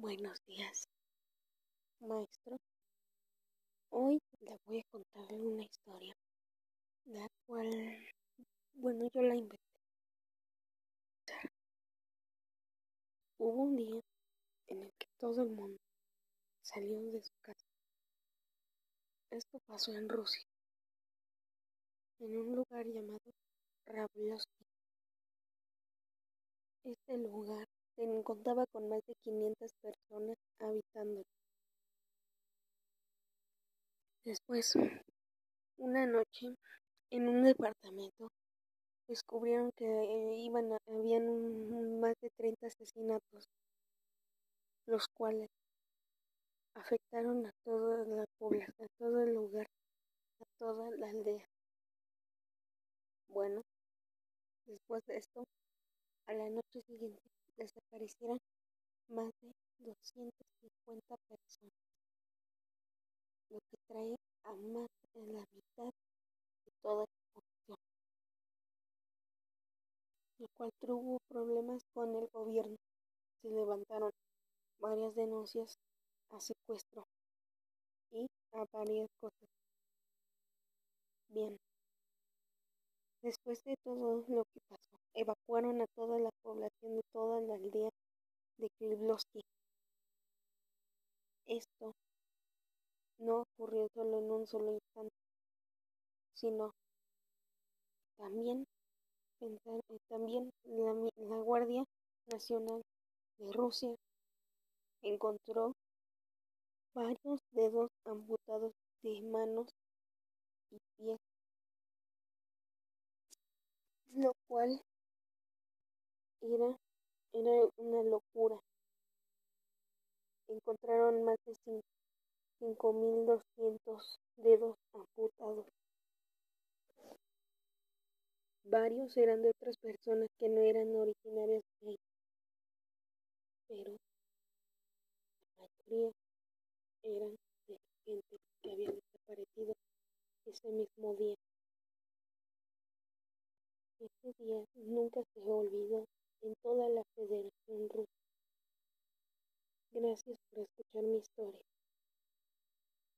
Buenos días, maestro. Hoy le voy a contar una historia, la cual, bueno, yo la inventé. Hubo un día en el que todo el mundo salió de su casa. Esto pasó en Rusia, en un lugar llamado Ravlovsky. Este lugar contaba con más de 500 personas habitando. Después, una noche, en un departamento, descubrieron que eh, iban habían más de 30 asesinatos, los cuales afectaron a toda la población, a todo el lugar, a toda la aldea. Bueno, después de esto, a la noche siguiente desaparecieron más de 250 personas, lo que trae a más de la mitad de toda la población, lo cual tuvo problemas con el gobierno. Se levantaron varias denuncias a secuestro y a varias cosas. Bien. Después de todo lo que pasó, evacuaron a toda la población de toda la aldea de Krivlovsky. Esto no ocurrió solo en un solo instante, sino también, eh, también la, la Guardia Nacional de Rusia encontró varios dedos amputados de manos y pies lo cual era, era una locura. Más de 5.200 dedos amputados. Varios eran de otras personas que no eran originarias de ahí, pero la mayoría eran de gente que había desaparecido ese mismo día. Ese día nunca se olvidó en toda la Federación Rusa. Gracias por escuchar mi historia.